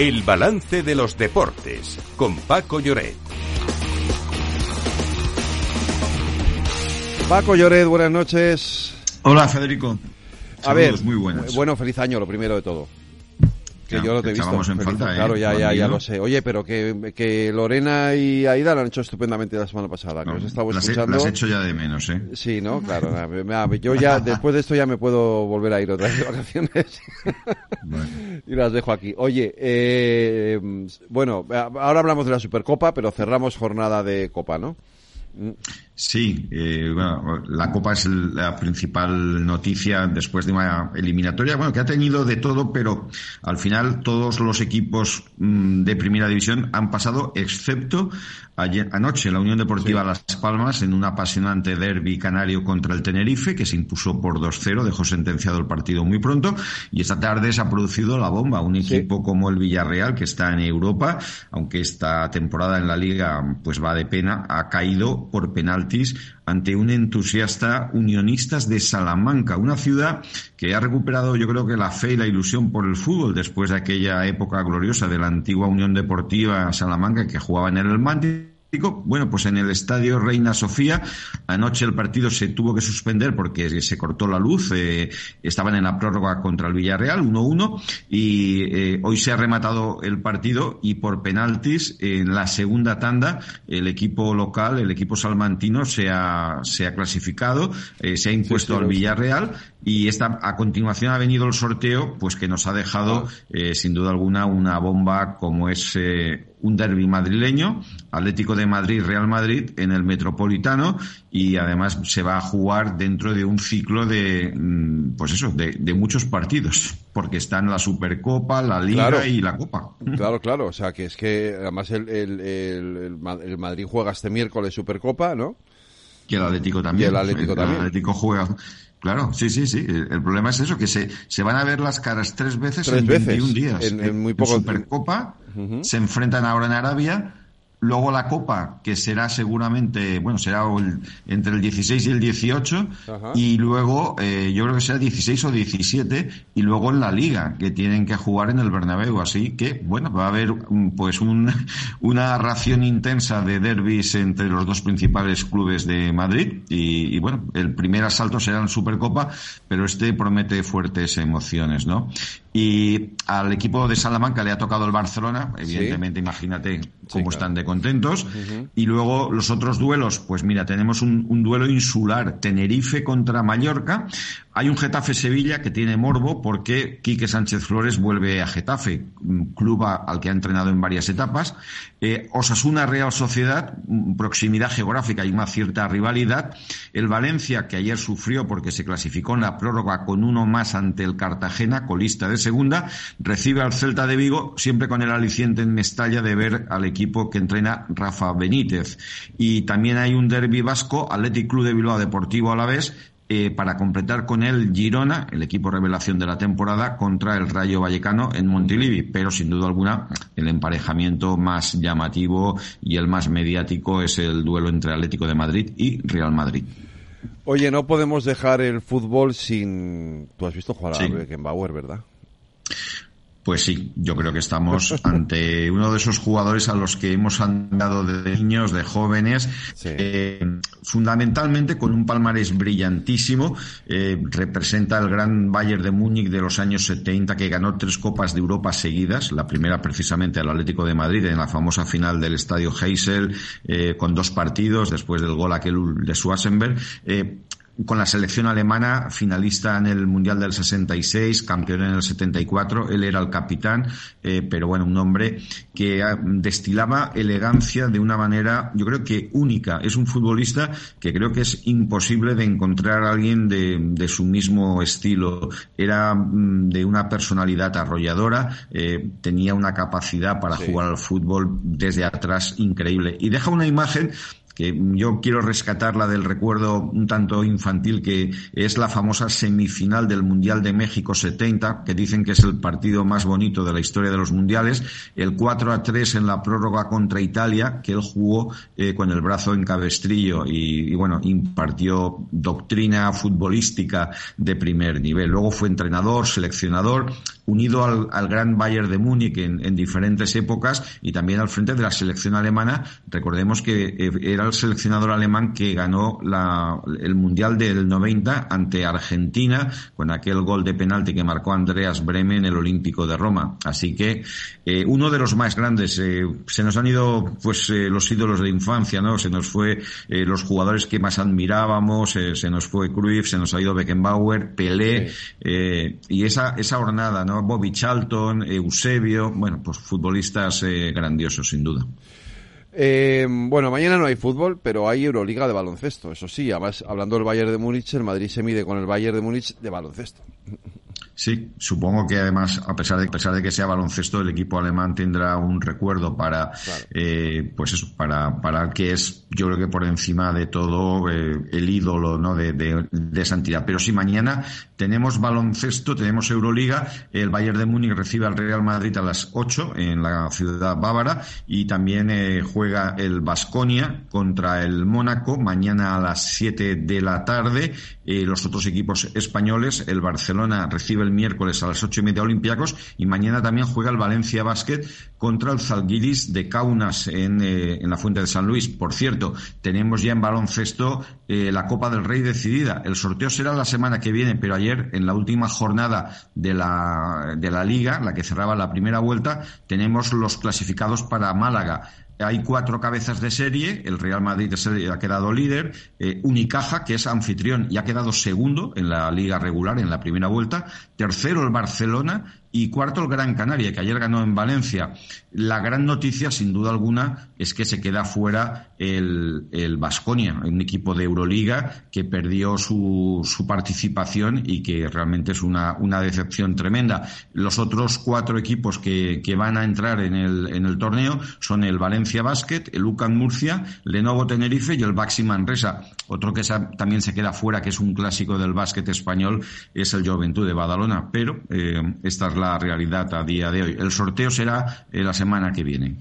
El balance de los deportes con Paco Lloret. Paco Lloret, buenas noches. Hola Federico. A ver, muy buenas. Bueno, feliz año, lo primero de todo. Que yo no te he visto. en Feliz- falta, ¿eh? claro, ya, ya, ya lo sé. Oye, pero que, que Lorena y Aida lo han hecho estupendamente la semana pasada. Que No, os estaba las, he, escuchando. las he hecho ya de menos, ¿eh? Sí, ¿no? Claro. nada, Yo ya, después de esto ya me puedo volver a ir otra vez de vacaciones. Bueno. y las dejo aquí. Oye, eh, bueno, ahora hablamos de la Supercopa, pero cerramos jornada de Copa, ¿no? Sí, eh, bueno, la Copa es la principal noticia después de una eliminatoria, bueno, que ha tenido de todo, pero al final todos los equipos mm, de primera división han pasado, excepto ayer, anoche la Unión Deportiva Las Palmas en un apasionante derby canario contra el Tenerife, que se impuso por 2-0, dejó sentenciado el partido muy pronto, y esta tarde se ha producido la bomba, un Sí. equipo como el Villarreal, que está en Europa, aunque esta temporada en la liga pues va de pena, ha caído por penaltis ante un entusiasta unionistas de Salamanca, una ciudad que ha recuperado yo creo que la fe y la ilusión por el fútbol después de aquella época gloriosa de la antigua Unión Deportiva Salamanca que jugaba en el Atlántico. Bueno, pues en el estadio Reina Sofía, anoche el partido se tuvo que suspender porque se cortó la luz, eh, estaban en la prórroga contra el Villarreal, 1-1, y eh, hoy se ha rematado el partido y por penaltis en la segunda tanda el equipo local, el equipo salmantino se ha, se ha clasificado, eh, se ha impuesto sí, al. Villarreal y esta, a continuación ha venido el sorteo, pues que nos ha dejado, Ah. eh, sin duda alguna, una bomba como es un derby madrileño, Atlético de Madrid, Real Madrid, en el Metropolitano, y además se va a jugar dentro de un ciclo de, mm, pues eso, de, de muchos partidos, porque están la Supercopa, la Liga Claro. y la Copa. Claro, claro. O sea, que es que además el, el, el, el Madrid juega este miércoles Supercopa, ¿no? Y el Atlético también. Y el Atlético también. El Atlético juega. Claro, sí, sí, sí. El el problema es eso, que se, se van a ver las caras tres veces Tres en veces, 21 días. en- en muy poco- Supercopa, Ujú. se enfrentan ahora en Arabia, luego la Copa, que será seguramente, bueno, será el- entre el 16 y el 18, Ajá. y luego, eh, yo creo que será 16 o 17, y luego en la Liga, que tienen que jugar en el Bernabéu. Así que, bueno, va a haber pues un, una ración intensa de derbis entre los dos principales clubes de Madrid, y, y, bueno, el primer asalto será en Supercopa, pero este promete fuertes emociones, ¿no? Y al equipo de Salamanca le ha tocado el Barcelona, evidentemente, imagínate cómo están de contentos. Y luego los otros duelos, pues mira, tenemos un, un duelo insular, Tenerife contra Mallorca. Hay un Getafe-Sevilla que tiene morbo porque Quique Sánchez Flores vuelve a Getafe, un club a- al que ha entrenado en varias etapas. Eh, Osasuna Real Sociedad, proximidad geográfica y una cierta rivalidad. El Valencia, que ayer sufrió porque se clasificó en la prórroga con uno más ante el Cartagena, colista de segunda, recibe al Celta de Vigo, siempre con el aliciente en Mestalla de ver al equipo que entrena Rafa Benítez. Y también hay un derbi vasco, Athletic Club de Bilbao Deportivo Alavés, eh, para completar con él Girona, el equipo revelación de la temporada, contra el Rayo Vallecano en Montilivi. Pero sin duda alguna, el emparejamiento más llamativo y el más mediático es el duelo entre Atlético de Madrid y Real Madrid. Oye, no podemos dejar el fútbol sin... Tú has visto jugar Sí. a Beckenbauer, ¿verdad? Pues sí, yo creo que estamos ante uno de esos jugadores a los que hemos andado de niños, de jóvenes, Sí. eh, fundamentalmente con un palmarés brillantísimo. eh, representa el gran Bayern de Múnich de los años 70 que ganó tres Copas de Europa seguidas, la primera precisamente al Atlético de Madrid en la famosa final del Estadio Heysel eh, con dos partidos después del gol aquel de Schwarzenberg. Con la selección alemana, finalista en el Mundial del 66, campeón en el 74, él era el capitán, eh, pero bueno, un hombre que ah, destilaba elegancia de una manera, yo creo que única. Es un futbolista que creo que es imposible de encontrar a alguien de, de su mismo estilo. Era mm, de una personalidad arrolladora, eh, tenía una capacidad para Sí. jugar al fútbol desde atrás increíble. Y deja una imagen que yo quiero rescatarla del recuerdo un tanto infantil que es la famosa semifinal del Mundial de México 70, que dicen que es el partido más bonito de la historia de los mundiales, el 4 a 3 en la prórroga contra Italia, que él jugó eh, con el brazo en cabestrillo y, y, bueno, impartió doctrina futbolística de primer nivel. Luego fue entrenador, seleccionador, unido al, gran Bayern de Múnich en, diferentes épocas y también al frente de la selección alemana. Recordemos que eh, era el seleccionador alemán que ganó el Mundial del 90 ante Argentina con aquel gol de penalti que marcó Andreas Bremen en el Olímpico de Roma. Así que eh, uno de los más grandes. Eh, se nos han ido pues los ídolos de infancia, ¿no? Se nos fue los jugadores que más admirábamos, se nos fue Cruyff, se nos ha ido Beckenbauer, Pelé y esa esa jornada, ¿no? Bobby Charlton, Eusebio, bueno, pues futbolistas eh, grandiosos, sin duda. Eh, bueno, mañana no hay fútbol, pero hay Euroliga de baloncesto. Eso sí, además, hablando del Bayern de Múnich, el Madrid se mide con el Bayern de Múnich de baloncesto. Sí, supongo que además, a pesar de, a pesar de que sea baloncesto, el equipo alemán tendrá un recuerdo para, eh, pues eso, para, para el que es, yo creo que por encima de todo, eh, el ídolo, ¿no? De, de, de, esa entidad. Pero si mañana tenemos baloncesto, tenemos Euroliga, el Bayern de Múnich recibe al Real Madrid a las 8 en la ciudad bávara y también eh, juega el Basconia contra el Mónaco mañana a las 7 de la tarde. Eh, los otros equipos españoles, el Barcelona recibe el miércoles a las ocho y media Olympiacos y mañana también juega el Valencia Basket contra el Zalgiris de Kaunas en, eh, en la Fuente de San Luis. Por cierto, tenemos ya en baloncesto eh, la Copa del Rey decidida. El sorteo será la semana que viene, pero ayer, en la última jornada de la, de la Liga, la que cerraba la primera vuelta, tenemos los clasificados para Málaga hay cuatro cabezas de serie, el Real Madrid ha quedado líder, eh, Unicaja, que es anfitrión, y ha quedado segundo en la liga regular, en la primera vuelta, tercero el Barcelona y cuarto el Gran Canaria, que ayer ganó en Valencia. La gran noticia, sin duda alguna, es que se queda fuera el, el un equipo de Euroliga que perdió su, su participación y que realmente es una, una decepción tremenda. Los otros cuatro equipos que, que van a entrar en el, en el torneo son el Valencia Basket, el UCAN Murcia, Lenovo Tenerife y el Baxi Manresa. Otro que también se queda fuera, que es un clásico del básquet español, es el Juventud de Badalona. Pero eh, esta es la realidad a día de hoy. El sorteo será eh, la semana que viene.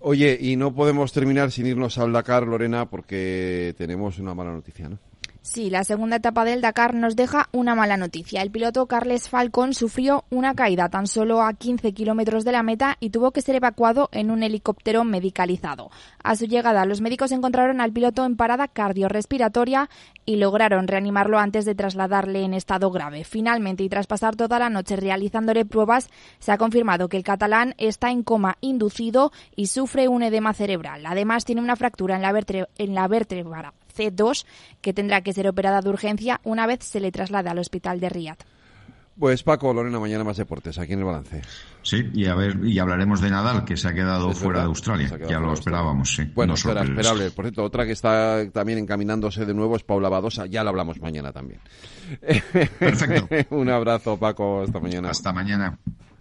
Oye, y no podemos terminar sin irnos al Dakar, Lorena, porque tenemos una mala noticia, ¿no? Sí, la segunda etapa del Dakar nos deja una mala noticia. El piloto Carles Falcón sufrió una caída tan solo a 15 kilómetros de la meta y tuvo que ser evacuado en un helicóptero medicalizado. A su llegada, los médicos encontraron al piloto en parada cardiorrespiratoria y lograron reanimarlo antes de trasladarle en estado grave. Finalmente, y tras pasar toda la noche realizándole pruebas, se ha confirmado que el catalán está en coma inducido y sufre un edema cerebral. Además, tiene una fractura en la, en la vértebra C2 que tendrá que ser operada de urgencia una vez se le traslade al hospital de Riyadh. Pues Paco, Lorena, mañana más deportes, aquí en el balance. Sí, y a ver, y hablaremos de Nadal, que se ha quedado fuera de Australia. Ya lo esperábamos, sí. Bueno, será esperable. Por cierto, otra que está también encaminándose de nuevo es Paula Badosa. Ya lo hablamos mañana también. Perfecto. Un abrazo, Paco. Hasta mañana. Hasta mañana.